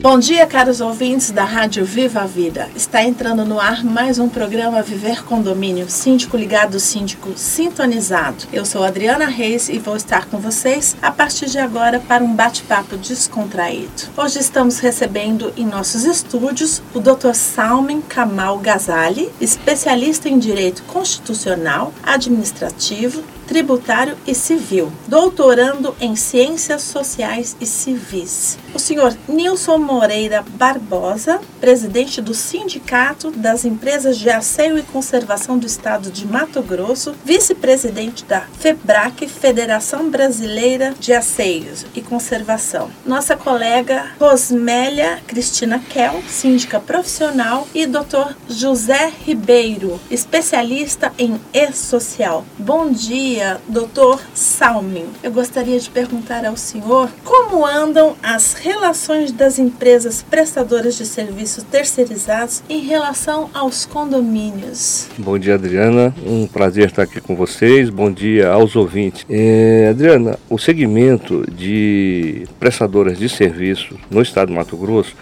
Bom dia, caros ouvintes da Rádio Viva a Vida. Está entrando no ar mais um programa Viver Condomínio, síndico ligado, síndico sintonizado. Eu sou Adriana Reis e vou estar com vocês a partir de agora para um bate-papo descontraído. Hoje estamos recebendo em nossos estúdios o Dr. Salmen Kamal Ghazali, especialista em Direito Constitucional, Administrativo, tributário e civil, doutorando em Ciências Sociais e Civis. O senhor Nilson Moreira Barbosa, presidente do Sindicato das Empresas de Asseio e Conservação do Estado de Mato Grosso, vice-presidente da FEBRAC, Federação Brasileira de Asseios e Conservação. Nossa colega Rosmélia Cristina Kell, síndica profissional, e Dr. José Ribeiro, especialista em e-social. Bom dia dia, doutor Salmin. Eu gostaria de perguntar ao senhor como andam as relações das empresas prestadoras de serviços terceirizados em relação aos condomínios. Bom dia, Adriana. Um prazer estar aqui com vocês. Bom dia aos ouvintes. É, Adriana, o segmento de prestadoras de serviços no estado de Mato Grosso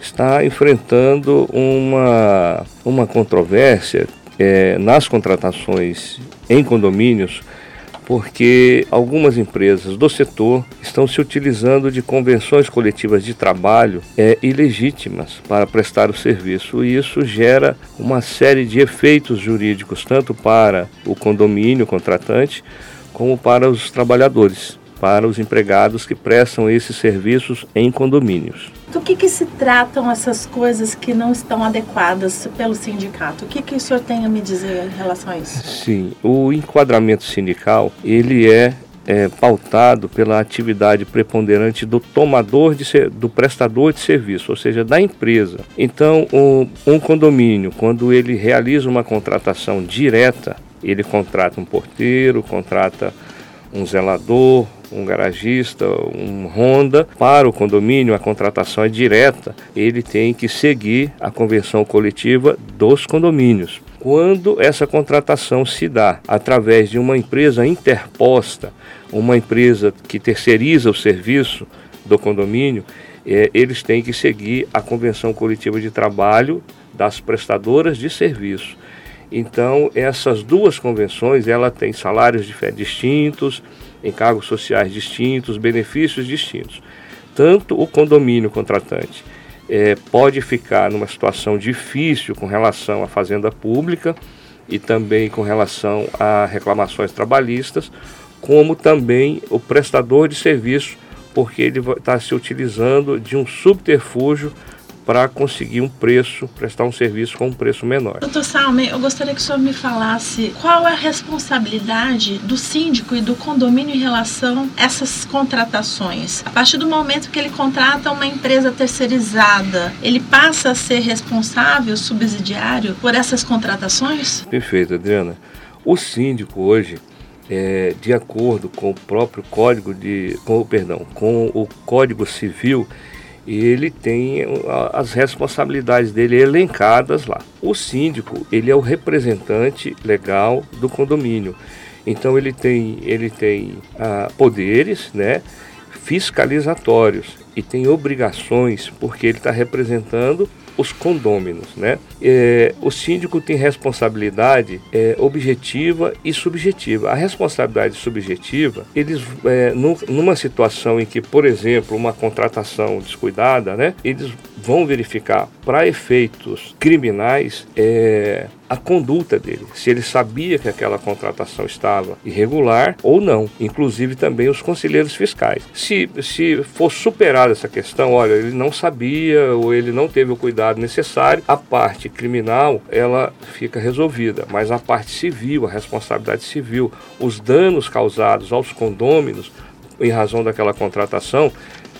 está enfrentando uma, uma controvérsia é, nas contratações em condomínios porque algumas empresas do setor estão se utilizando de convenções coletivas de trabalho é, ilegítimas para prestar o serviço. E isso gera uma série de efeitos jurídicos tanto para o condomínio contratante como para os trabalhadores para os empregados que prestam esses serviços em condomínios. Do que, que se tratam essas coisas que não estão adequadas pelo sindicato? O que, que o senhor tem a me dizer em relação a isso? Sim, o enquadramento sindical ele é é, pautado pela atividade preponderante do tomador de ser, do prestador de serviço, ou seja, da empresa. Então, um, um condomínio, quando ele realiza uma contratação direta, ele contrata um porteiro, contrata um zelador, um garagista, um Honda, para o condomínio a contratação é direta, ele tem que seguir a convenção coletiva dos condomínios. Quando essa contratação se dá através de uma empresa interposta, uma empresa que terceiriza o serviço do condomínio, é, eles têm que seguir a convenção coletiva de trabalho das prestadoras de serviço. Então, essas duas convenções, ela tem salários distintos, encargos sociais distintos, benefícios distintos. Tanto o condomínio contratante é, pode ficar numa situação difícil com relação à fazenda pública e também com relação a reclamações trabalhistas, como também o prestador de serviço, porque ele está se utilizando de um subterfúgio para conseguir um preço, prestar um serviço com um preço menor. Doutor Salme, eu gostaria que o senhor me falasse qual é a responsabilidade do síndico e do condomínio em relação a essas contratações. A partir do momento que ele contrata uma empresa terceirizada, ele passa a ser responsável, subsidiário, por essas contratações? Perfeito, Adriana. O síndico hoje, é, de acordo com o próprio código de, com, perdão, com o Código Civil, ele tem as responsabilidades dele elencadas lá. O síndico, ele é o representante legal do condomínio. Então ele tem, ele tem ah, poderes, né, fiscalizatórios e tem obrigações porque ele está representando os condôminos, né? É, o síndico tem responsabilidade é, objetiva e subjetiva. A responsabilidade subjetiva, eles, é, numa situação em que, por exemplo, uma contratação descuidada, né? Eles vão verificar para efeitos criminais é, a conduta dele, se ele sabia que aquela contratação estava irregular ou não, inclusive também os conselheiros fiscais. Se, se for superada essa questão, olha, ele não sabia ou ele não teve o cuidado necessário, a parte criminal ela fica resolvida, mas a parte civil, a responsabilidade civil, os danos causados aos condôminos em razão daquela contratação,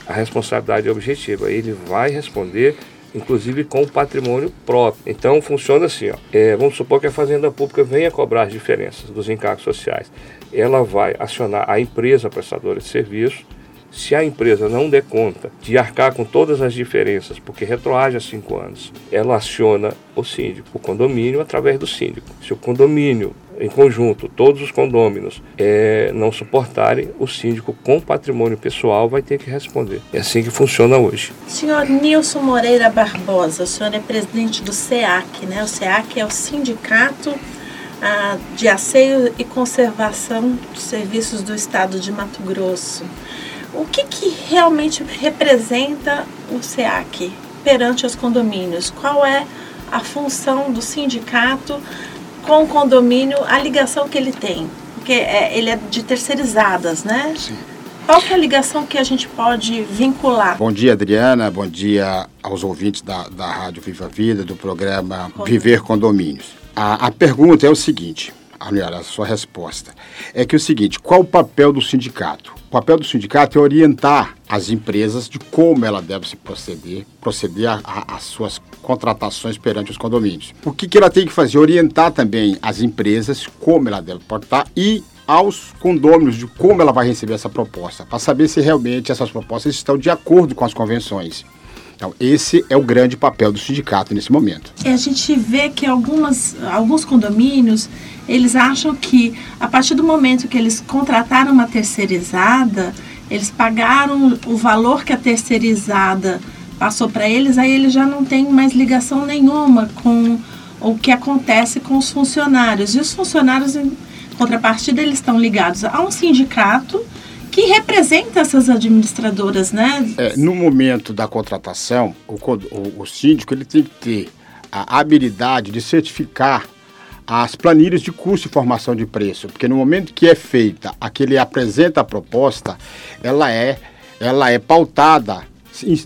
a responsabilidade é objetiva. Ele vai responder inclusive com o patrimônio próprio. Então funciona assim, ó. É, vamos supor que a Fazenda Pública venha cobrar as diferenças dos encargos sociais. Ela vai acionar a empresa prestadora de serviço. Se a empresa não der conta de arcar com todas as diferenças, porque retroage a cinco anos, ela aciona o síndico, o condomínio, através do síndico. Se o condomínio em conjunto, todos os condôminos, é, não suportarem, o síndico com patrimônio pessoal vai ter que responder. É assim que funciona hoje. Senhor Nilson Moreira Barbosa, o senhor é presidente do SEAC, né? O SEAC é o Sindicato ah, de Asseio e Conservação de Serviços do Estado de Mato Grosso. O que, que realmente representa o SEAC perante os condomínios? Qual é a função do sindicato com o condomínio, a ligação que ele tem? Porque é, ele é de terceirizadas, né? Sim. Qual que é a ligação que a gente pode vincular? Bom dia, Adriana. Bom dia aos ouvintes da, da Rádio Viva Vida, do programa Viver Condomínios. A, a pergunta é o seguinte, a sua resposta, é que é o seguinte, qual o papel do sindicato? O papel do sindicato é orientar as empresas de como ela deve se proceder, proceder às suas contratações perante os condomínios. O que, que ela tem que fazer? Orientar também as empresas como ela deve portar e aos condôminos de como ela vai receber essa proposta, para saber se realmente essas propostas estão de acordo com as convenções. Então, esse é o grande papel do sindicato nesse momento. É, a gente vê que algumas, alguns condomínios, eles acham que a partir do momento que eles contrataram uma terceirizada, eles pagaram o valor que a terceirizada passou para eles, aí eles já não têm mais ligação nenhuma com o que acontece com os funcionários. E os funcionários, em contrapartida, eles estão ligados a um sindicato que representa essas administradoras, né? É, no momento da contratação, o, o, o síndico ele tem que ter a habilidade de certificar as planilhas de custo e formação de preço, porque no momento que é feita, a que ele apresenta a proposta, ela é, ela é pautada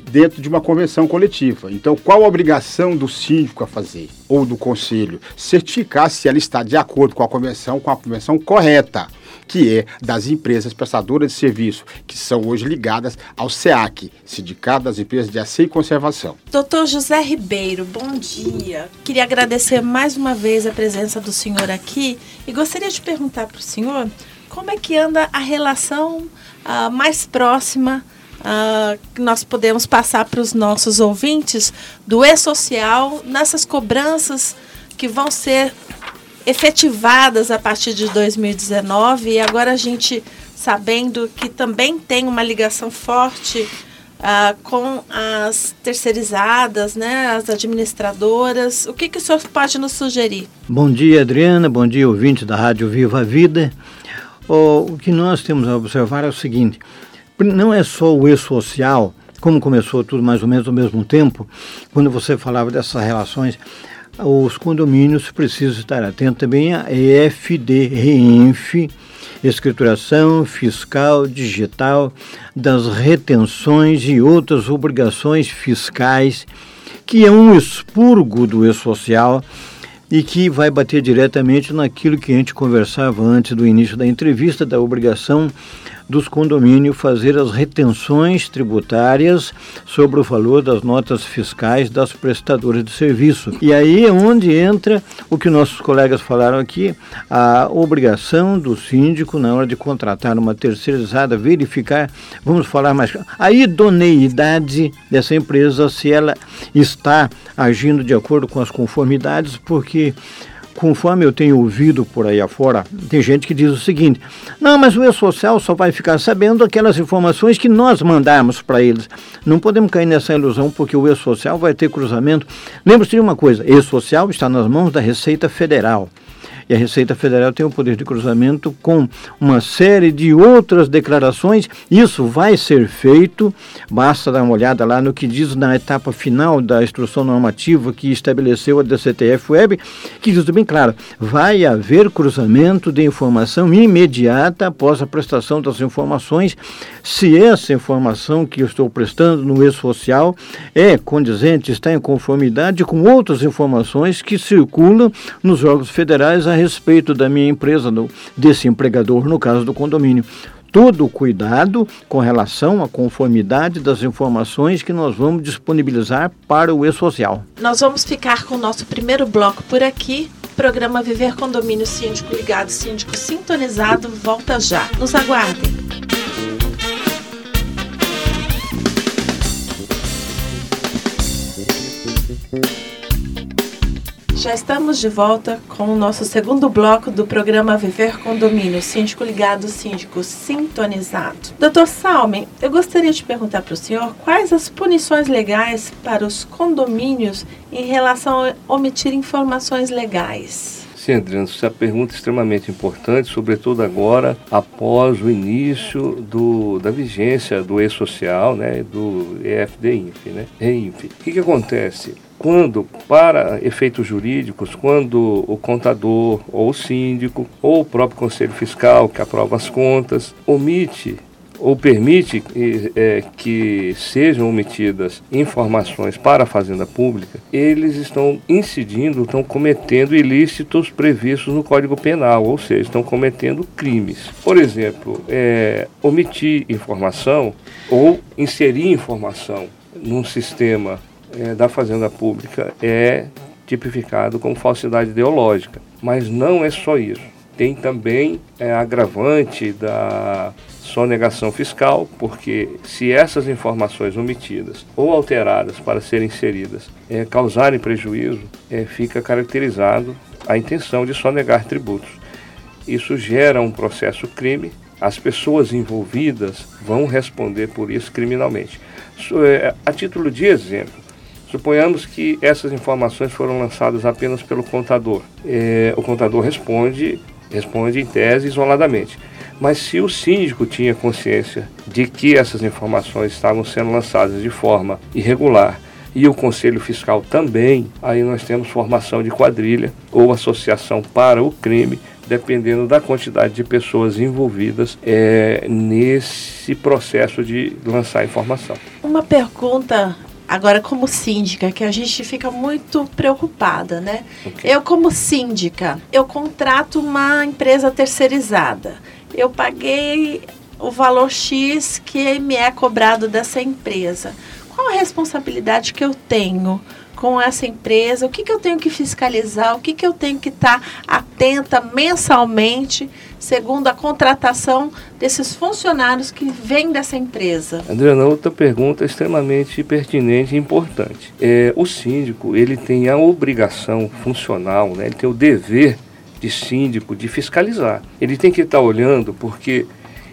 dentro de uma convenção coletiva. Então, qual a obrigação do síndico a fazer ou do conselho? Certificar se ela está de acordo com a convenção, com a convenção correta que é das empresas prestadoras de serviço, que são hoje ligadas ao SEAC, Sindicato das Empresas de Aceio e Conservação. Doutor José Ribeiro, bom dia. Queria agradecer mais uma vez a presença do senhor aqui e gostaria de perguntar para o senhor como é que anda a relação uh, mais próxima uh, que nós podemos passar para os nossos ouvintes do e-social nessas cobranças que vão ser efetivadas a partir de 2019 e agora a gente sabendo que também tem uma ligação forte uh, com as terceirizadas, né, as administradoras. O que, que o senhor pode nos sugerir? Bom dia, Adriana. Bom dia, ouvinte da Rádio Viva a Vida. o que nós temos a observar é o seguinte: não é só o e-social, como começou tudo mais ou menos ao mesmo tempo, quando você falava dessas relações os condomínios precisam estar atentos também a EFD, RENF, escrituração fiscal digital das retenções e outras obrigações fiscais, que é um expurgo do e-social e que vai bater diretamente naquilo que a gente conversava antes do início da entrevista, da obrigação dos condomínios fazer as retenções tributárias sobre o valor das notas fiscais das prestadoras de serviço. E aí é onde entra o que nossos colegas falaram aqui, a obrigação do síndico, na hora de contratar uma terceirizada, verificar, vamos falar mais, a idoneidade dessa empresa, se ela está agindo de acordo com as conformidades, porque conforme eu tenho ouvido por aí afora, tem gente que diz o seguinte: não, mas o E-Social só vai ficar sabendo aquelas informações que nós mandarmos para eles. Não podemos cair nessa ilusão, porque o E-Social vai ter cruzamento. Lembre-se de uma coisa: E-Social está nas mãos da Receita Federal. E a Receita Federal tem o poder de cruzamento com uma série de outras declarações. Isso vai ser feito, basta dar uma olhada lá no que diz na etapa final da instrução normativa que estabeleceu a DCTF Web, que diz bem claro, vai haver cruzamento de informação imediata após a prestação das informações, se essa informação que eu estou prestando no e-social é condizente, está em conformidade com outras informações que circulam nos órgãos federais a respeito da minha empresa, desse empregador, no caso do condomínio todo o cuidado com relação à conformidade das informações que nós vamos disponibilizar para o e-social. Nós vamos ficar com o nosso primeiro bloco por aqui. Programa Viver Condomínio Síndico Ligado, Síndico Sintonizado, volta já. Nos aguardem. Já estamos de volta com o nosso segundo bloco do programa Viver Condomínio, Síndico Ligado, Síndico Sintonizado. Doutor Salme, eu gostaria de perguntar para o senhor quais as punições legais para os condomínios em relação a omitir informações legais. Sim, Adriano, essa pergunta é extremamente importante, sobretudo agora, após o início do, da vigência do e-social, né, do EFD-INF, né. O que, que acontece? Quando, para efeitos jurídicos, quando o contador ou o síndico ou o próprio conselho fiscal que aprova as contas omite ou permite é, que sejam omitidas informações para a Fazenda Pública, eles estão incidindo, estão cometendo ilícitos previstos no Código Penal, ou seja, estão cometendo crimes. Por exemplo, é, omitir informação ou inserir informação num sistema é, da Fazenda Pública é tipificado como falsidade ideológica. Mas não é só isso. Tem também é, agravante da sonegação fiscal, porque se essas informações omitidas ou alteradas para serem inseridas é, causarem prejuízo, é, fica caracterizado a intenção de sonegar tributos. Isso gera um processo crime, as pessoas envolvidas vão responder por isso criminalmente. É, a título de exemplo, Suponhamos que essas informações foram lançadas apenas pelo contador. É, o contador responde, responde em tese isoladamente. Mas se o síndico tinha consciência de que essas informações estavam sendo lançadas de forma irregular e o Conselho Fiscal também, aí nós temos formação de quadrilha ou associação para o crime, dependendo da quantidade de pessoas envolvidas é, nesse processo de lançar informação. Uma pergunta Agora, como síndica, que a gente fica muito preocupada, né? Okay. Eu, como síndica, eu contrato uma empresa terceirizada. Eu paguei o valor X que me é cobrado dessa empresa. Qual a responsabilidade que eu tenho com essa empresa, o que, que eu tenho que fiscalizar, o que, que eu tenho que estar atenta mensalmente, segundo a contratação desses funcionários que vêm dessa empresa. Adriana, outra pergunta extremamente pertinente e importante. É, o síndico, ele tem a obrigação funcional, né, ele tem o dever de síndico de fiscalizar. Ele tem que estar tá olhando, porque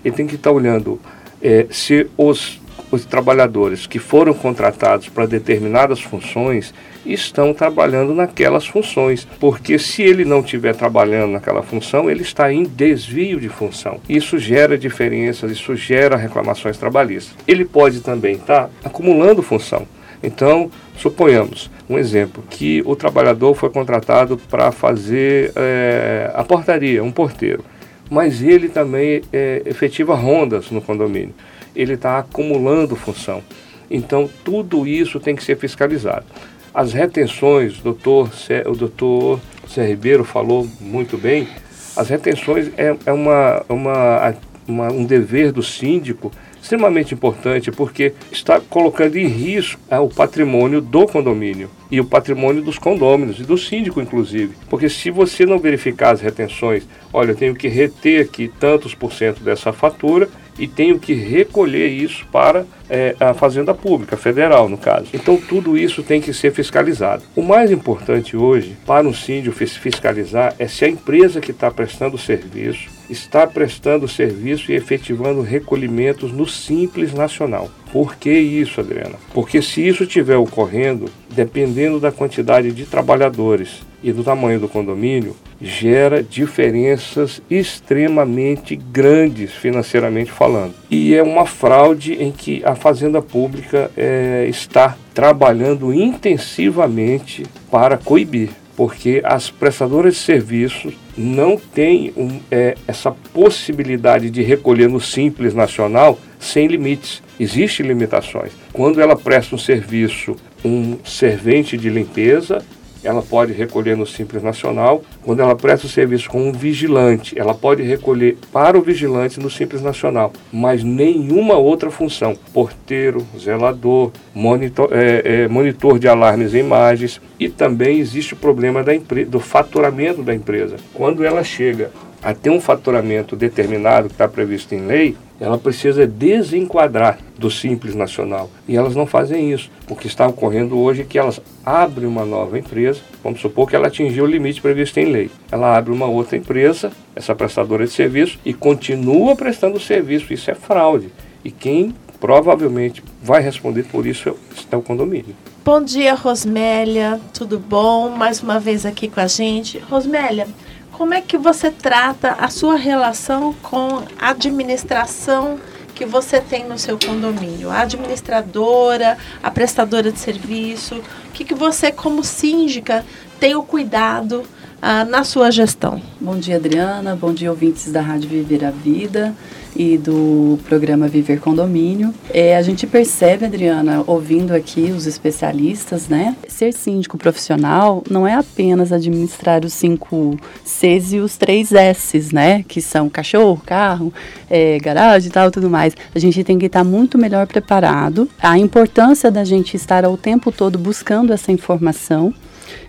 ele tem que estar tá olhando é, se os os trabalhadores que foram contratados para determinadas funções estão trabalhando naquelas funções, porque se ele não estiver trabalhando naquela função, ele está em desvio de função. Isso gera diferenças, isso gera reclamações trabalhistas. Ele pode também estar acumulando função. Então, suponhamos um exemplo que o trabalhador foi contratado para fazer é, a portaria, um porteiro, mas ele também é, efetiva rondas no condomínio ele está acumulando função. Então, tudo isso tem que ser fiscalizado. As retenções, doutor, o doutor Zé Ribeiro falou muito bem, as retenções é, é uma, uma, uma, um dever do síndico extremamente importante porque está colocando em risco é, o patrimônio do condomínio e o patrimônio dos condôminos e do síndico, inclusive. Porque se você não verificar as retenções, olha, eu tenho que reter aqui tantos por cento dessa fatura e tenho que recolher isso para é, a Fazenda Pública, federal no caso. Então tudo isso tem que ser fiscalizado. O mais importante hoje para um síndico fiscalizar é se a empresa que está prestando o serviço está prestando serviço e efetivando recolhimentos no Simples Nacional. Por que isso, Adriana? Porque se isso estiver ocorrendo, dependendo da quantidade de trabalhadores e do tamanho do condomínio, gera diferenças extremamente grandes financeiramente falando. E é uma fraude em que a Fazenda Pública é, está trabalhando intensivamente para coibir porque as prestadoras de serviços não têm um, é, essa possibilidade de recolher no Simples Nacional sem limites. Existem limitações. Quando ela presta um serviço, um servente de limpeza, ela pode recolher no Simples Nacional. Quando ela presta o serviço com um vigilante, ela pode recolher para o vigilante no Simples Nacional, mas nenhuma outra função. Porteiro, zelador, monitor, é, é, monitor de alarmes e imagens. E também existe o problema da do faturamento da empresa. Quando ela chega a ter um faturamento determinado que está previsto em lei, ela precisa desenquadrar do Simples Nacional. E elas não fazem isso. O que está ocorrendo hoje é que elas abrem uma nova empresa, vamos supor que ela atingiu o limite previsto em lei. Ela abre uma outra empresa, essa prestadora de serviço, e continua prestando serviço. Isso é fraude. E quem provavelmente vai responder por isso é o condomínio. Bom dia, Rosmélia. Tudo bom? Mais uma vez aqui com a gente. Rosmélia, como é que você trata a sua relação com a administração que você tem no seu condomínio? A administradora, a prestadora de serviço, o que, que você, como síndica, tem o cuidado ah, na sua gestão? Bom dia, Adriana. Bom dia, ouvintes da Rádio Viver a Vida e do programa Viver Condomínio. É, a gente percebe, Adriana, ouvindo aqui os especialistas, né? Ser síndico profissional não é apenas administrar os cinco Cs e os três Ss, né? Que são cachorro, carro, é, garagem e tal, tudo mais. A gente tem que estar muito melhor preparado. A importância da gente estar ao tempo todo buscando essa informação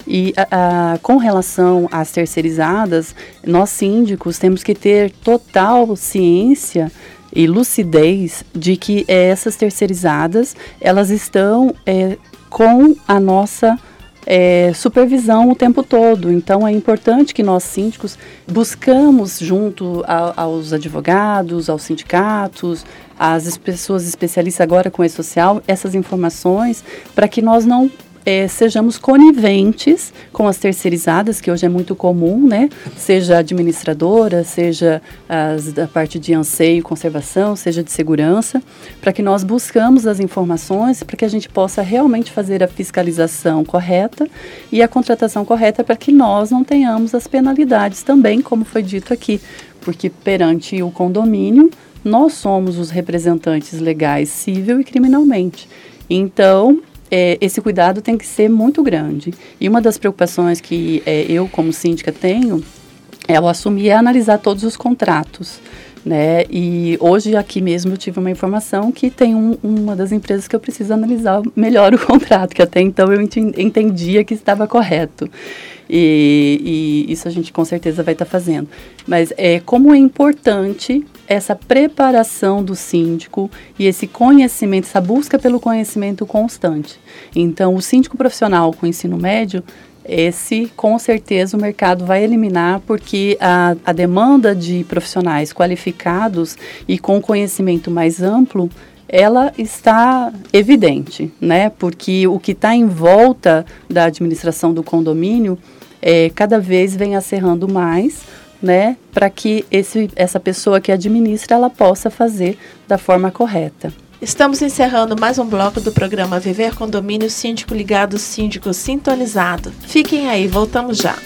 e com relação às terceirizadas, nós síndicos temos que ter total ciência e lucidez de que essas terceirizadas elas estão é, com a nossa é, supervisão o tempo todo. Então é importante que nós síndicos buscamos junto a, aos advogados, aos sindicatos, às pessoas especialistas agora com e-social, essas informações para que nós não é, sejamos coniventes com as terceirizadas, que hoje é muito comum, né? Seja administradora, seja as, da parte de anseio e conservação, seja de segurança, para que nós buscamos as informações para que a gente possa realmente fazer a fiscalização correta e a contratação correta para que nós não tenhamos as penalidades também, como foi dito aqui, porque perante o condomínio nós somos os representantes legais civil e criminalmente. Então, é, esse cuidado tem que ser muito grande. E uma das preocupações que é, eu, como síndica, tenho é ao assumir é analisar todos os contratos. Né? E hoje aqui mesmo eu tive uma informação que tem um, uma das empresas que eu preciso analisar melhor o contrato, que até então eu entendia que estava correto. E, e, isso a gente com certeza vai estar tá fazendo. Mas é como é importante essa preparação do síndico e esse conhecimento, essa busca pelo conhecimento constante. Então, o síndico profissional com ensino médio, esse com certeza o mercado vai eliminar, porque a, a demanda de profissionais qualificados e com conhecimento mais amplo ela está evidente, né? Porque o que está em volta da administração do condomínio é, cada vez vem acerrando mais, né, para que esse, essa pessoa que administra ela possa fazer da forma correta. Estamos encerrando mais um bloco do programa Viver Condomínio Síndico Ligado, Síndico Sintonizado. Fiquem aí, voltamos já.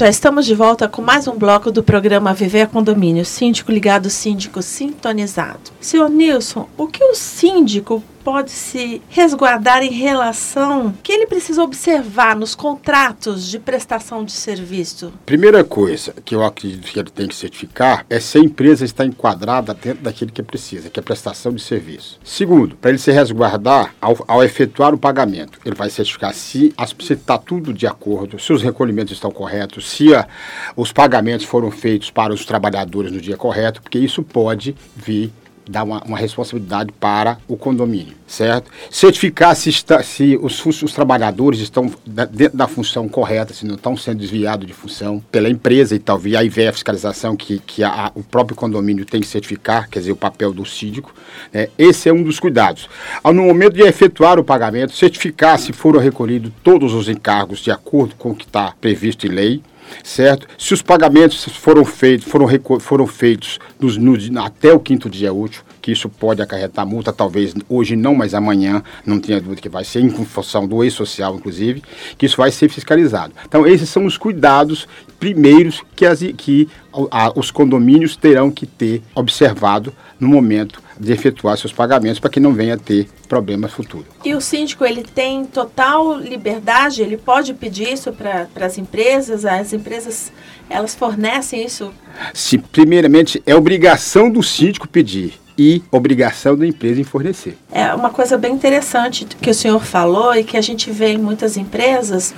Já estamos de volta com mais um bloco do programa Viver Condomínio, síndico ligado, síndico sintonizado. Senhor Nilson, o que o síndico pode se resguardar em relação que ele precisa observar nos contratos de prestação de serviço? Primeira coisa que eu acredito que ele tem que certificar é se a empresa está enquadrada dentro daquilo que precisa, que é prestação de serviço. Segundo, para ele se resguardar ao, ao, efetuar o pagamento, ele vai certificar se está tudo de acordo, se os recolhimentos estão corretos, se a, os pagamentos foram feitos para os trabalhadores no dia correto, porque isso pode vir dar uma, uma responsabilidade para o condomínio, certo? Certificar se, está, se os, os trabalhadores estão dentro da função correta, se não estão sendo desviados de função pela empresa e talvez aí vem a fiscalização que, que a, o próprio condomínio tem que certificar, quer dizer, o papel do síndico. Né? Esse é um dos cuidados. No momento de efetuar o pagamento, certificar se foram recolhidos todos os encargos de acordo com o que está previsto em lei certo? Se os pagamentos foram feitos, foram, foram feitos nos, nos, até o quinto dia útil, que isso pode acarretar multa, talvez hoje não, mas amanhã, não tenha dúvida que vai ser, em função do ex-social, inclusive, que isso vai ser fiscalizado. Então, esses são os cuidados primeiros que, as, que a, os condomínios terão que ter observado no momento de efetuar seus pagamentos para que não venha a ter problemas futuros. E o síndico ele tem total liberdade, ele pode pedir isso para as empresas, as empresas elas fornecem isso? Se primeiramente é obrigação do síndico pedir e obrigação da empresa em fornecer. É uma coisa bem interessante que o senhor falou e que a gente vê em muitas empresas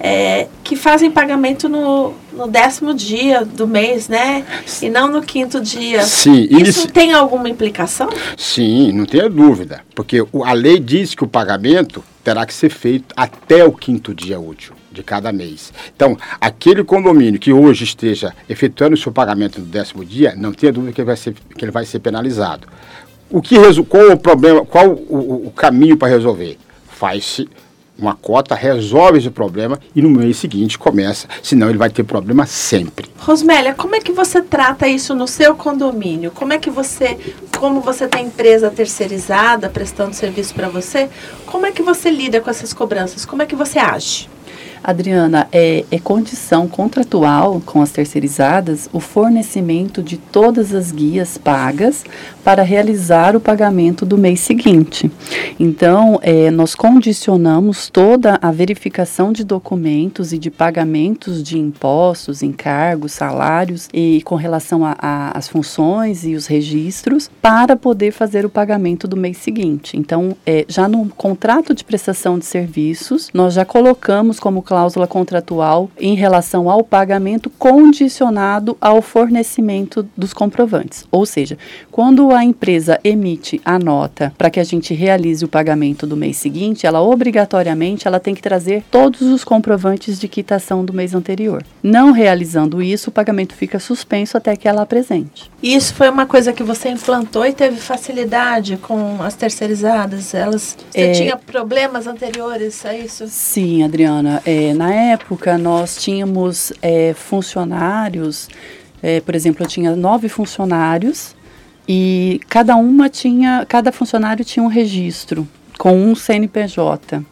é, que fazem pagamento no, no décimo dia do mês, né? E não no quinto dia. Sim. Isso tem alguma implicação? Sim, não tenha dúvida. Porque a lei diz que o pagamento terá que ser feito até o quinto dia útil de cada mês. Então, aquele condomínio que hoje esteja efetuando o seu pagamento no décimo dia, não tenha dúvida que ele vai ser, que ele vai ser penalizado. O que, qual o problema, qual o, o caminho para resolver? Faz-se uma cota, resolve esse problema e no mês seguinte começa, senão ele vai ter problema sempre. Rosmélia, como é que você trata isso no seu condomínio? Como é que você, como você tem empresa terceirizada prestando serviço para você, como é que você lida com essas cobranças? Como é que você age? Adriana, é, é, condição contratual com as terceirizadas o fornecimento de todas as guias pagas para realizar o pagamento do mês seguinte. Então, é, nós condicionamos toda a verificação de documentos e de pagamentos de impostos, encargos, salários e com relação às funções e os registros para poder fazer o pagamento do mês seguinte. Então, é, já no contrato de prestação de serviços, nós já colocamos como cláusula contratual em relação ao pagamento condicionado ao fornecimento dos comprovantes. Ou seja, quando a empresa emite a nota para que a gente realize o pagamento do mês seguinte, ela obrigatoriamente ela tem que trazer todos os comprovantes de quitação do mês anterior. Não realizando isso, o pagamento fica suspenso até que ela apresente. Isso foi uma coisa que você implantou e teve facilidade com as terceirizadas? Elas, você é, tinha problemas anteriores a isso? Sim, Adriana. É, na época, nós tínhamos é, funcionários, é, por exemplo, eu tinha nove funcionários e cada uma tinha, cada funcionário tinha um registro com um CNPJ.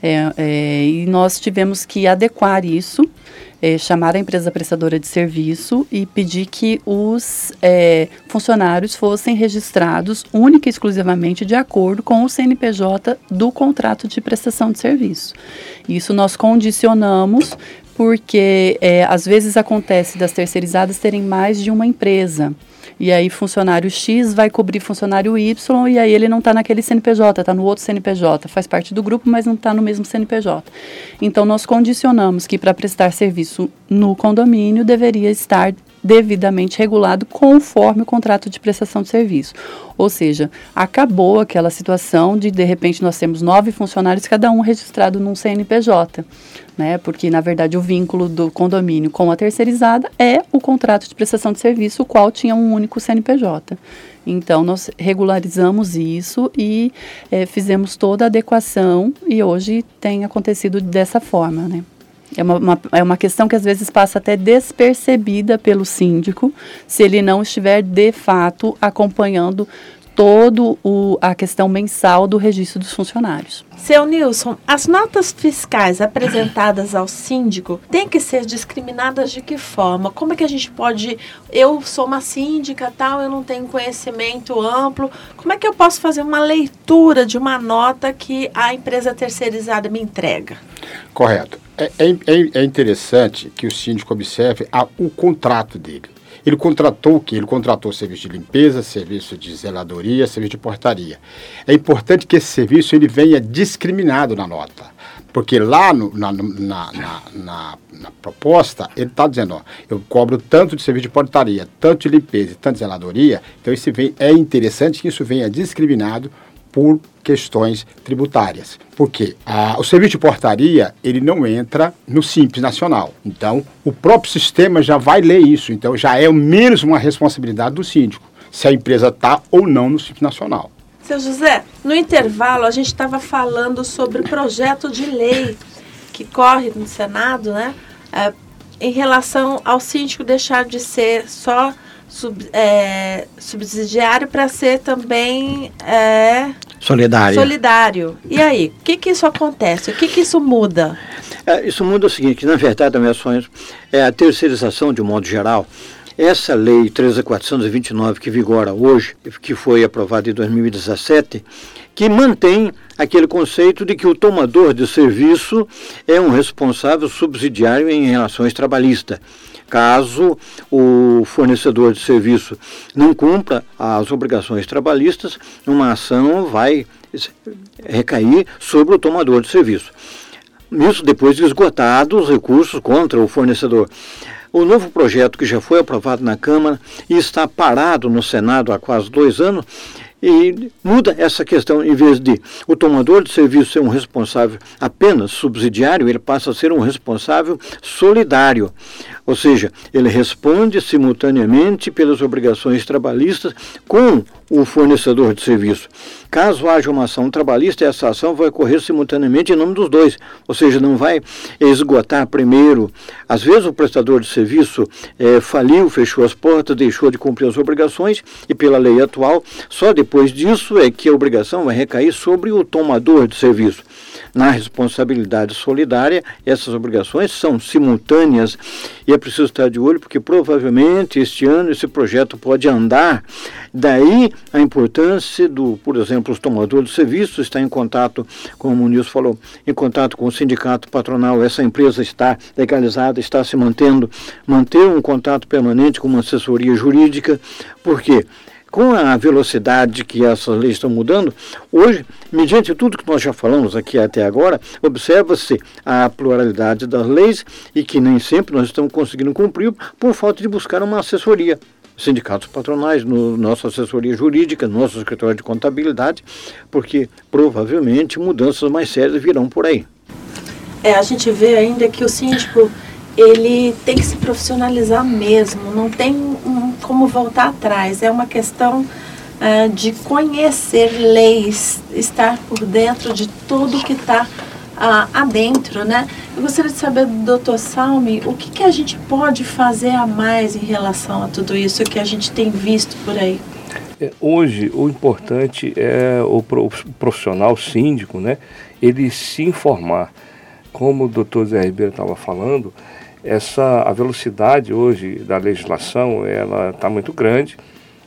É, é, e nós tivemos que adequar isso, é, chamar a empresa prestadora de serviço e pedir que os é, funcionários fossem registrados única e exclusivamente de acordo com o CNPJ do contrato de prestação de serviço. Isso nós condicionamos porque é, às vezes acontece das terceirizadas terem mais de uma empresa. E aí funcionário X vai cobrir funcionário Y e aí ele não está naquele CNPJ, está no outro CNPJ, faz parte do grupo, mas não está no mesmo CNPJ. Então nós condicionamos que para prestar serviço no condomínio deveria estar devidamente regulado conforme o contrato de prestação de serviço. Ou seja, acabou aquela situação de de repente nós temos nove funcionários, cada um registrado num CNPJ, né? Porque na verdade o vínculo do condomínio com a terceirizada é o contrato de prestação de serviço, o qual tinha um único CNPJ. Então, nós regularizamos isso e é, fizemos toda a adequação e hoje tem acontecido dessa forma, né? É uma, uma, é uma questão que às vezes passa até despercebida pelo síndico, se ele não estiver de fato acompanhando todo o, a questão mensal do registro dos funcionários. Seu Nilson, as notas fiscais apresentadas ao síndico têm que ser discriminadas de que forma? Como é que a gente pode. Eu sou uma síndica, tal, eu não tenho conhecimento amplo. Como é que eu posso fazer uma leitura de uma nota que a empresa terceirizada me entrega? Correto. É, é, é interessante que o síndico observe a, o contrato dele. Ele contratou o quê? Ele contratou serviço de limpeza, serviço de zeladoria, serviço de portaria. É importante que esse serviço ele venha discriminado na nota, Porque lá no, na, na, na, na, proposta, ele está dizendo, ó, eu cobro tanto de serviço de portaria, tanto de limpeza, tanto de zeladoria, então isso vem, é interessante que isso venha discriminado por questões tributárias. Porque ah, o serviço de portaria, ele não entra no Simples Nacional. Então, o próprio sistema já vai ler isso. Então, já é menos uma responsabilidade do síndico, se a empresa está ou não no Simples Nacional. Seu José, no intervalo a gente estava falando sobre o projeto de lei que corre no Senado, né? É, em relação ao síndico deixar de ser só sub, é, subsidiário para ser também é, solidário. solidário. E aí, o que, que isso acontece? O que, que isso muda? É, isso muda o seguinte, na verdade, as minhas ações é a terceirização de um modo geral. Essa lei 13429 que vigora hoje, que foi aprovada em 2017, que mantém aquele conceito de que o tomador de serviço é um responsável subsidiário em relações trabalhistas. Caso o fornecedor de serviço não cumpra as obrigações trabalhistas, uma ação vai recair sobre o tomador de serviço. Isso depois de esgotados os recursos contra o fornecedor. O novo projeto que já foi aprovado na Câmara e está parado no Senado há quase dois anos e muda essa questão, em vez de o tomador de serviço ser um responsável apenas subsidiário, ele passa a ser um responsável solidário. Ou seja, ele responde simultaneamente pelas obrigações trabalhistas com o fornecedor de serviço. Caso haja uma ação trabalhista, essa ação vai ocorrer simultaneamente em nome dos dois, ou seja, não vai esgotar primeiro. Às vezes o prestador de serviço é, faliu, fechou as portas, deixou de cumprir as obrigações e pela lei atual, só depois disso é que a obrigação vai recair sobre o tomador de serviço. Na responsabilidade solidária, essas obrigações são simultâneas e é preciso estar de olho porque provavelmente este ano esse projeto pode andar. Daí a importância do, por exemplo, os tomadores de serviço estar em contato, como o Nilson falou, em contato com o sindicato patronal. Essa empresa está legalizada, está se mantendo, manter um contato permanente com uma assessoria jurídica, porque com a velocidade que essas leis estão mudando, hoje, mediante tudo que nós já falamos aqui até agora, observa-se a pluralidade das leis e que nem sempre nós estamos conseguindo cumprir por falta de buscar uma assessoria. Sindicatos patronais, no nossa assessoria jurídica, no nosso escritório de contabilidade, porque provavelmente mudanças mais sérias virão por aí. É, a gente vê ainda que o síndico ele tem que se profissionalizar mesmo, não tem um, como voltar atrás. É uma questão uh, de conhecer leis, estar por dentro de tudo que está uh, adentro, né? Eu gostaria de saber do doutor Salmi, o que, que a gente pode fazer a mais em relação a tudo isso que a gente tem visto por aí? É, hoje, o importante é o profissional síndico, né? Ele se informar. Como o doutor Zé Ribeiro estava falando, essa a velocidade hoje da legislação ela está muito grande.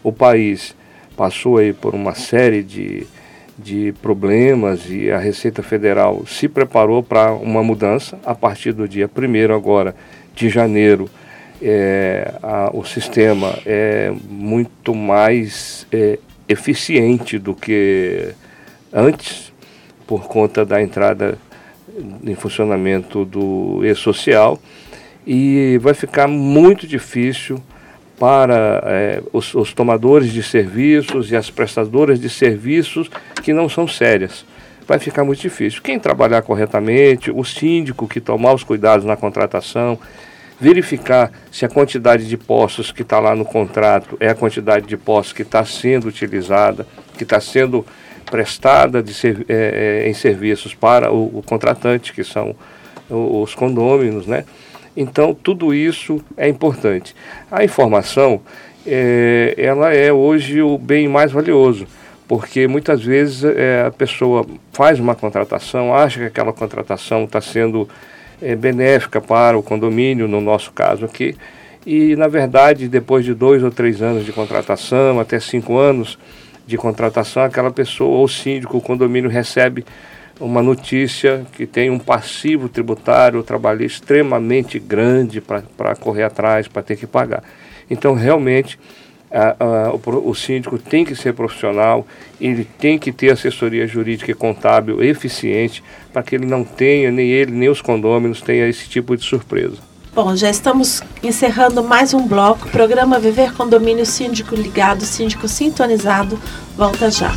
O país passou aí por uma série de, de problemas e a Receita Federal se preparou para uma mudança a partir do dia 1 agora de janeiro. É, a, o sistema é muito mais é, eficiente do que antes, por conta da entrada em funcionamento do e-social e vai ficar muito difícil para é, os, os, tomadores de serviços e as prestadoras de serviços que não são sérias. Vai ficar muito difícil. Quem trabalhar corretamente, o síndico que tomar os cuidados na contratação, verificar se a quantidade de postos que está lá no contrato é a quantidade de postos que está sendo utilizada, que está sendo prestada de, é, é, em serviços para o, o contratante, que são os condôminos, né? Então, tudo isso é importante. A informação, é, ela é hoje o bem mais valioso, porque muitas vezes é, a pessoa faz uma contratação, acha que aquela contratação está sendo é, benéfica para o condomínio, no nosso caso aqui, e na verdade, depois de dois ou três anos de contratação, até cinco anos de contratação, aquela pessoa, ou síndico, o condomínio recebe uma notícia que tem um passivo tributário trabalhista extremamente grande para correr atrás, para ter que pagar. Então, realmente, a, a, o, o síndico tem que ser profissional, ele tem que ter assessoria jurídica e contábil eficiente para que ele não tenha, nem ele, nem os condôminos tenha esse tipo de surpresa. Bom, já estamos encerrando mais um bloco. Programa Viver Condomínio Síndico Ligado, Síndico Sintonizado. Volta já.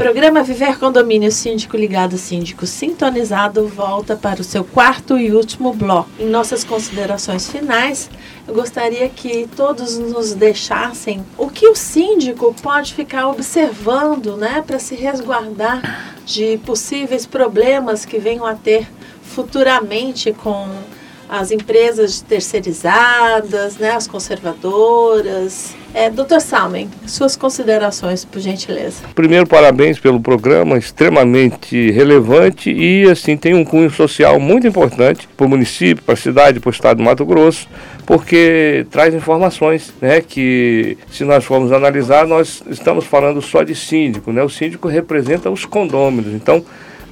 Programa Viver Condomínio Síndico Ligado Síndico Sintonizado volta para o seu quarto e último bloco. Em nossas considerações finais, eu gostaria que todos nos deixassem o que o síndico pode ficar observando, né, para se resguardar de possíveis problemas que venham a ter futuramente com as empresas terceirizadas, né, as conservadoras. É, Doutor Salmen, suas considerações, por gentileza. Primeiro, parabéns pelo programa, extremamente relevante e assim tem um cunho social muito importante para o município, para a cidade, para o estado do Mato Grosso, porque traz informações, né, que se nós formos analisar, nós estamos falando só de síndico, né? O síndico representa os condôminos, então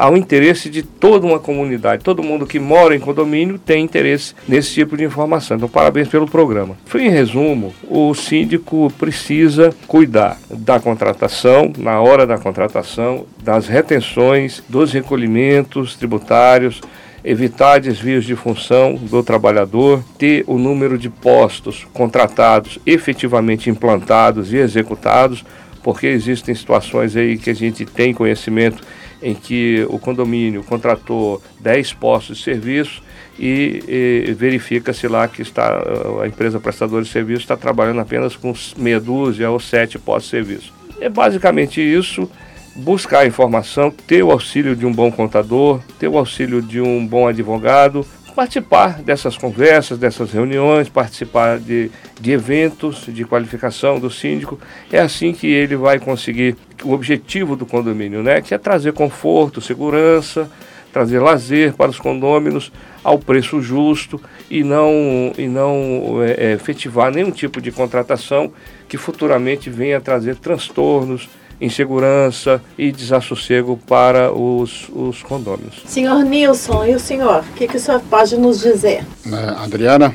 um interesse de toda uma comunidade. Todo mundo que mora em condomínio tem interesse nesse tipo de informação. Então, parabéns pelo programa. Em resumo, o síndico precisa cuidar da contratação, na hora da contratação, das retenções, dos recolhimentos tributários, evitar desvios de função do trabalhador, ter o número de postos contratados efetivamente implantados e executados, porque existem situações aí que a gente tem conhecimento em que o condomínio contratou 10 postos de serviço e, e verifica-se lá que está, a empresa prestadora de serviço está trabalhando apenas com meia dúzia ou sete postos de serviço. É basicamente isso, buscar informação, ter o auxílio de um bom contador, ter o auxílio de um bom advogado, participar dessas conversas, dessas reuniões, participar de, de eventos de qualificação do síndico. É assim que ele vai conseguir o objetivo do condomínio, né? que é trazer conforto, segurança, trazer lazer para os condôminos ao preço justo e não, e não é, é efetivar nenhum tipo de contratação que futuramente venha trazer transtornos, insegurança e desassossego para os, os condôminos. Senhor Nilson, e o senhor? O que, que o senhor pode nos dizer? Uh, Adriana,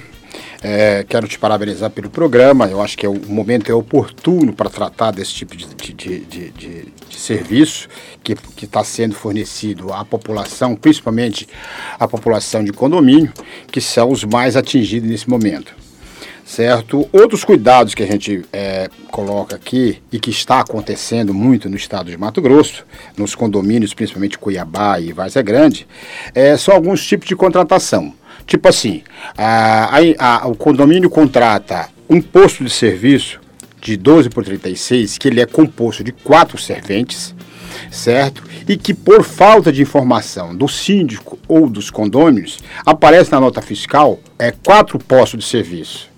é, quero te parabenizar pelo programa. Eu acho que é o momento é oportuno para tratar desse tipo de, de, de, de, serviço que está sendo fornecido à população, principalmente à população de condomínio, que são os mais atingidos nesse momento certo? Outros cuidados que a gente é, coloca aqui e que está acontecendo muito no estado de Mato Grosso, nos condomínios, principalmente Cuiabá e Várzea Grande, é, são alguns tipos de contratação. Tipo assim, a, a, a, o condomínio contrata um posto de serviço de 12 por 36, que ele é composto de quatro serventes, certo? E que por falta de informação do síndico ou dos condôminos, aparece na nota fiscal é quatro postos de serviço.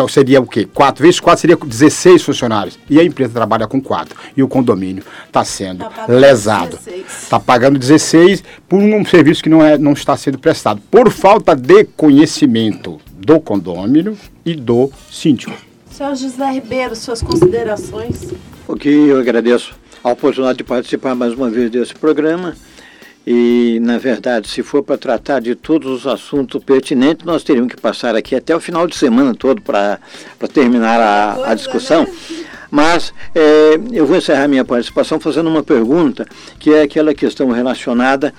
Então seria o quê? 4 vezes 4 seria 16 funcionários. E a empresa trabalha com 4. E o condomínio está sendo tá lesado. Está pagando 16 por um serviço que não, é, não está sendo prestado. Por falta de conhecimento do condomínio e do síndico. Senhor José Ribeiro, suas considerações. Ok, eu agradeço a oportunidade de participar mais uma vez desse programa. E, na verdade, se for para tratar de todos os assuntos pertinentes, nós teríamos que passar aqui até o final de semana todo para terminar a, a discussão. Mas é, eu vou encerrar minha participação fazendo uma pergunta, que é aquela questão relacionada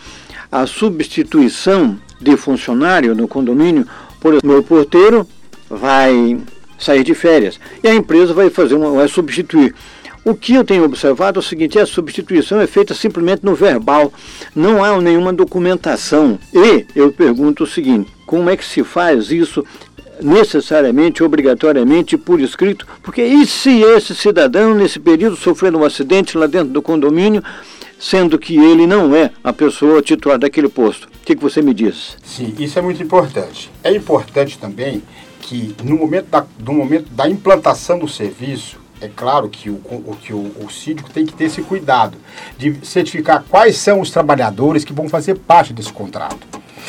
à substituição de funcionário no condomínio. Por exemplo, meu porteiro vai sair de férias e a empresa vai fazer uma, vai substituir. O que eu tenho observado é o seguinte: a substituição é feita simplesmente no verbal, não há nenhuma documentação. E eu pergunto o seguinte: como é que se faz isso necessariamente, obrigatoriamente por escrito? Porque e se esse cidadão, nesse período, sofrendo um acidente lá dentro do condomínio, sendo que ele não é a pessoa titular daquele posto? O que, que você me diz? Sim, isso é muito importante. É importante também que no momento da, no momento da implantação do serviço, é claro que o, o que o, o síndico tem que ter esse cuidado de certificar quais são os trabalhadores que vão fazer parte desse contrato.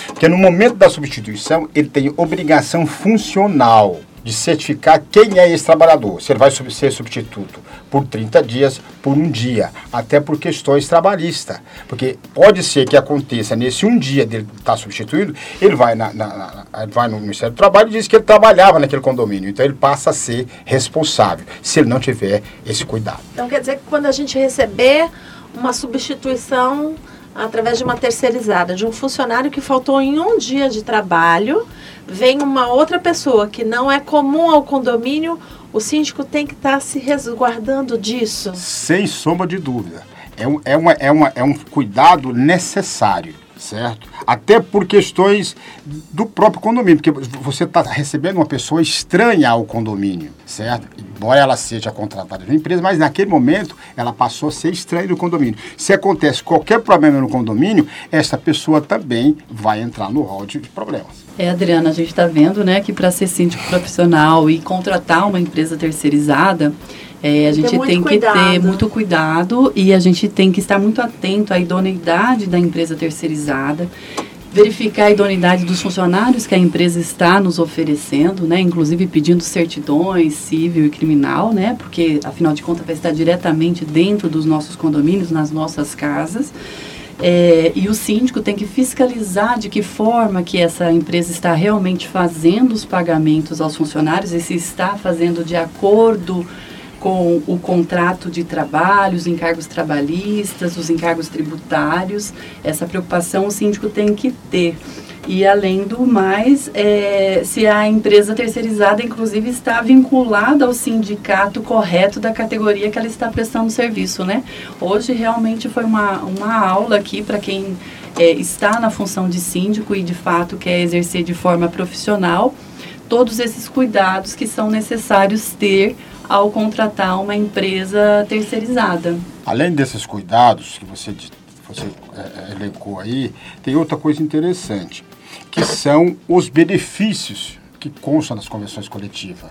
Porque no momento da substituição, ele tem obrigação funcional de certificar quem é esse trabalhador, se ele vai ser substituto por 30 dias, por um dia, até por questões trabalhistas. Porque pode ser que aconteça nesse um dia dele estar tá substituído, ele vai, na, na, na, vai no Ministério do Trabalho e diz que ele trabalhava naquele condomínio. Então ele passa a ser responsável, se ele não tiver esse cuidado. Então quer dizer que quando a gente receber uma substituição através de uma terceirizada, de um funcionário que faltou em um dia de trabalho, vem uma outra pessoa que não é comum ao condomínio, o síndico tem que estar tá se resguardando disso? Sem sombra de dúvida. É um, é, uma, é, uma, é um cuidado necessário certo? Até por questões do próprio condomínio, porque você está recebendo uma pessoa estranha ao condomínio, certo? Embora ela seja contratada de uma empresa, mas naquele momento ela passou a ser estranha do condomínio. Se acontece qualquer problema no condomínio, essa pessoa também vai entrar no rol de problemas. É, Adriana, a gente está vendo, né, que para ser síndico profissional e contratar uma empresa terceirizada, é, a gente tem que cuidado. ter muito cuidado e a gente tem que estar muito atento à idoneidade da empresa terceirizada, verificar a idoneidade dos funcionários que a empresa está nos oferecendo, né, inclusive pedindo certidões civil e criminal, né, porque afinal de contas vai estar diretamente dentro dos nossos condomínios, nas nossas casas. É, e o síndico tem que fiscalizar de que forma que essa empresa está realmente fazendo os pagamentos aos funcionários e se está fazendo de acordo com o contrato de trabalho, os encargos trabalhistas, os encargos tributários. Essa preocupação o síndico tem que ter. E além do mais, é, se a empresa terceirizada, inclusive, está vinculada ao sindicato correto da categoria que ela está prestando serviço, né? Hoje realmente foi uma, uma aula aqui para quem é, está na função de síndico e de fato quer exercer de forma profissional todos esses cuidados que são necessários ter ao contratar uma empresa terceirizada. Além desses cuidados que você, você é, é, elencou aí, tem outra coisa interessante, que são os benefícios que constam nas convenções coletivas.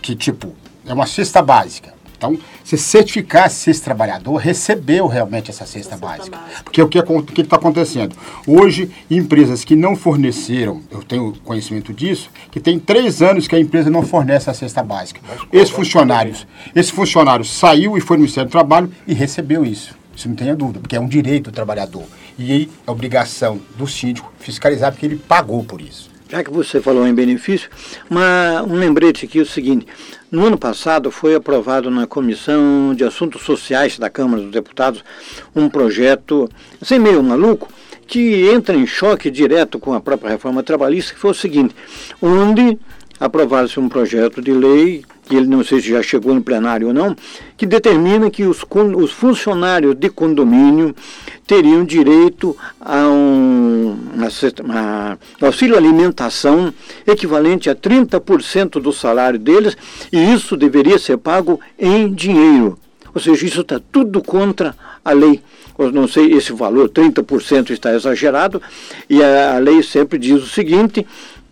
Que, tipo, é uma cesta básica. Então, se certificar se esse trabalhador recebeu realmente essa cesta, básica. básica. Porque o que está acontecendo? Hoje, empresas que não forneceram, eu tenho conhecimento disso, que tem três anos que a empresa não fornece a cesta básica. Esse funcionário, esse funcionário saiu e foi no Ministério do Trabalho e recebeu isso. Isso não tenha dúvida, porque é um direito do trabalhador. E aí, é obrigação do síndico fiscalizar, porque ele pagou por isso. Já que você falou em benefício, uma, um lembrete aqui é o seguinte: no ano passado foi aprovado na Comissão de Assuntos Sociais da Câmara dos Deputados um projeto, sem meio maluco, que entra em choque direto com a própria reforma trabalhista, que foi o seguinte: onde aprovaram-se um projeto de lei que ele não sei se já chegou no plenário ou não, que determina que os, os funcionários de condomínio teriam direito a um a, a auxílio alimentação equivalente a 30% do salário deles, e isso deveria ser pago em dinheiro. Ou seja, isso está tudo contra a lei. Eu não sei esse valor, 30% está exagerado, e a, a lei sempre diz o seguinte,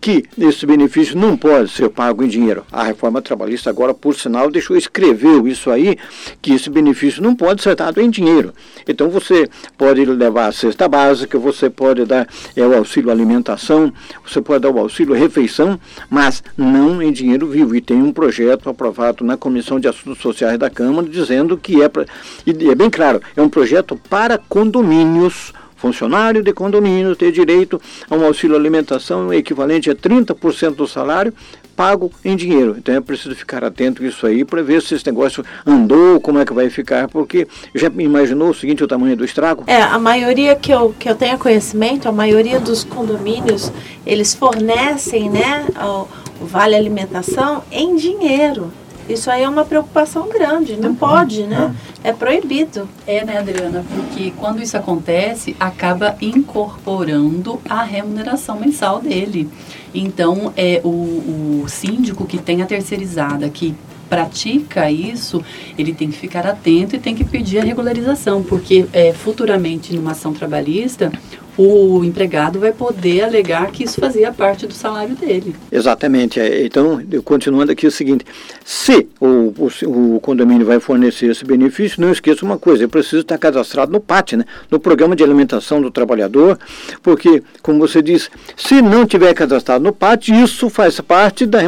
que esse benefício não pode ser pago em dinheiro. A reforma trabalhista agora, por sinal, deixou escreveu isso aí, que esse benefício não pode ser dado em dinheiro. Então você pode levar a cesta básica, você pode dar é, o auxílio alimentação, você pode dar o auxílio refeição, mas não em dinheiro vivo. E tem um projeto aprovado na Comissão de Assuntos Sociais da Câmara dizendo que é, pra, e é bem claro, é um projeto para condomínios funcionário de condomínio ter direito a um auxílio alimentação equivalente a 30% do salário pago em dinheiro. Então é preciso ficar atento isso aí para ver se esse negócio andou, como é que vai ficar, porque já imaginou o seguinte, o tamanho do estrago? É, a maioria que eu, que eu tenha conhecimento, a maioria dos condomínios, eles fornecem né, o, o vale alimentação em dinheiro. Isso aí é uma preocupação grande, não, pode, né? É proibido. É, né, Adriana? Porque quando isso acontece, acaba incorporando a remuneração mensal dele. Então, é o, o síndico que tem a terceirizada, que pratica isso, ele tem que ficar atento e tem que pedir a regularização, porque é, futuramente, numa ação trabalhista, o empregado vai poder alegar que isso fazia parte do salário dele. Exatamente. É, então, continuando aqui o seguinte: se o, o, o, condomínio vai fornecer esse benefício, não esqueça uma coisa: eu preciso estar cadastrado no PAT, né? no Programa de Alimentação do Trabalhador, porque, como você disse, se não tiver cadastrado no PAT, isso faz parte da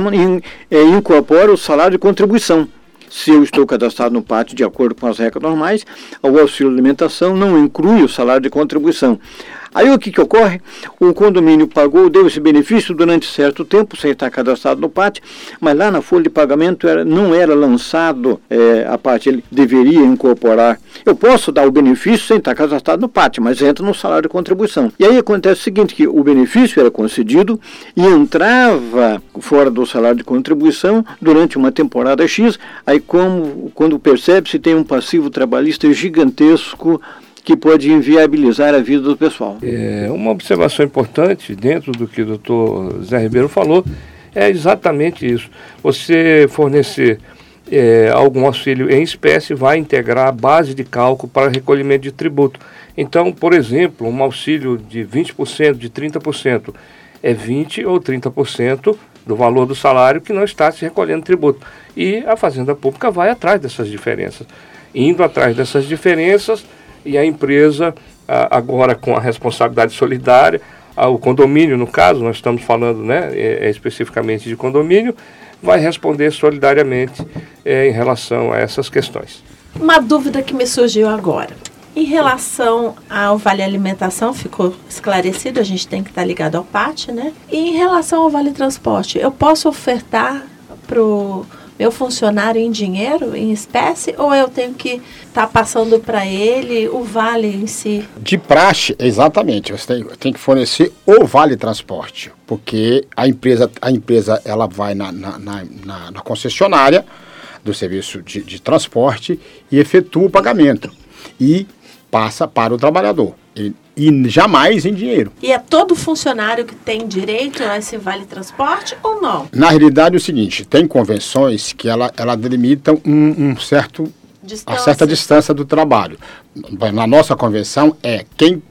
é, incorpora o salário de contribuição. se eu estou cadastrado no pátio de acordo com as regras normais, o auxílio alimentação não inclui o salário de contribuição. Aí o que, que ocorre? O condomínio pagou, deu esse benefício durante certo tempo, sem estar cadastrado no PAT, mas lá na folha de pagamento era, não era lançado é, a parte, ele deveria incorporar. Eu posso dar o benefício sem estar cadastrado no PAT, mas entra no salário de contribuição. E aí acontece o seguinte, que o benefício era concedido e entrava fora do salário de contribuição durante uma temporada X, aí como, quando percebe se tem um passivo trabalhista gigantesco que pode inviabilizar a vida do pessoal. É, uma observação importante dentro do que o doutor Zé Ribeiro falou é exatamente isso. Você fornecer é, algum auxílio em espécie vai integrar a base de cálculo para recolhimento de tributo. Então, por exemplo, um auxílio de 20%, de 30%, é 20% ou 30% do valor do salário que não está se recolhendo tributo. E a Fazenda Pública vai atrás dessas diferenças. Indo atrás dessas diferenças, e a empresa, agora com a responsabilidade solidária, o condomínio, no caso, nós estamos falando né, é, é, especificamente de condomínio, vai responder solidariamente é, em relação a essas questões. Uma dúvida que me surgiu agora. Em relação ao Vale Alimentação, ficou esclarecido, a gente tem que estar ligado ao PAT, né? E em relação ao Vale Transporte, eu posso ofertar para o meu funcionário em dinheiro, em espécie, ou eu tenho que estar tá passando para ele o vale em si? De praxe, exatamente. Você tem, tem, que fornecer o vale transporte, porque a empresa, a empresa ela vai na, na, na, na concessionária do serviço de, de transporte e efetua o pagamento. E passa para o trabalhador. E, e jamais em dinheiro. E é todo funcionário que tem direito a esse vale transporte ou não? Na realidade é o seguinte, tem convenções que ela, ela delimitam um, um certo Distância. a certa distância do trabalho. Na nossa convenção é quem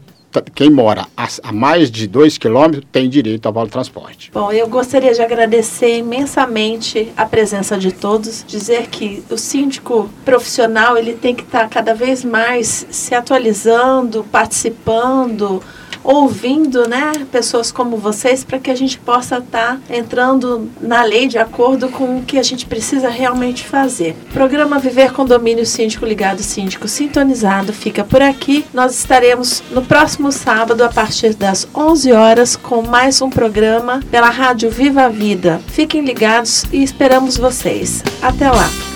quem mora a, a mais de 2 quilômetros tem direito ao vale transporte. Bom, eu gostaria de agradecer imensamente a presença de todos, dizer que o síndico profissional ele tem que estar cada vez mais se atualizando, participando, ouvindo né, pessoas como vocês para que a gente possa estar tá entrando na lei de acordo com o que a gente precisa realmente fazer. Programa Viver Condomínio Síndico Ligado Síndico Sintonizado fica por aqui. Nós estaremos no próximo sábado a partir das 11 horas com mais um programa pela Rádio Viva a Vida. Fiquem ligados e esperamos vocês. Até lá!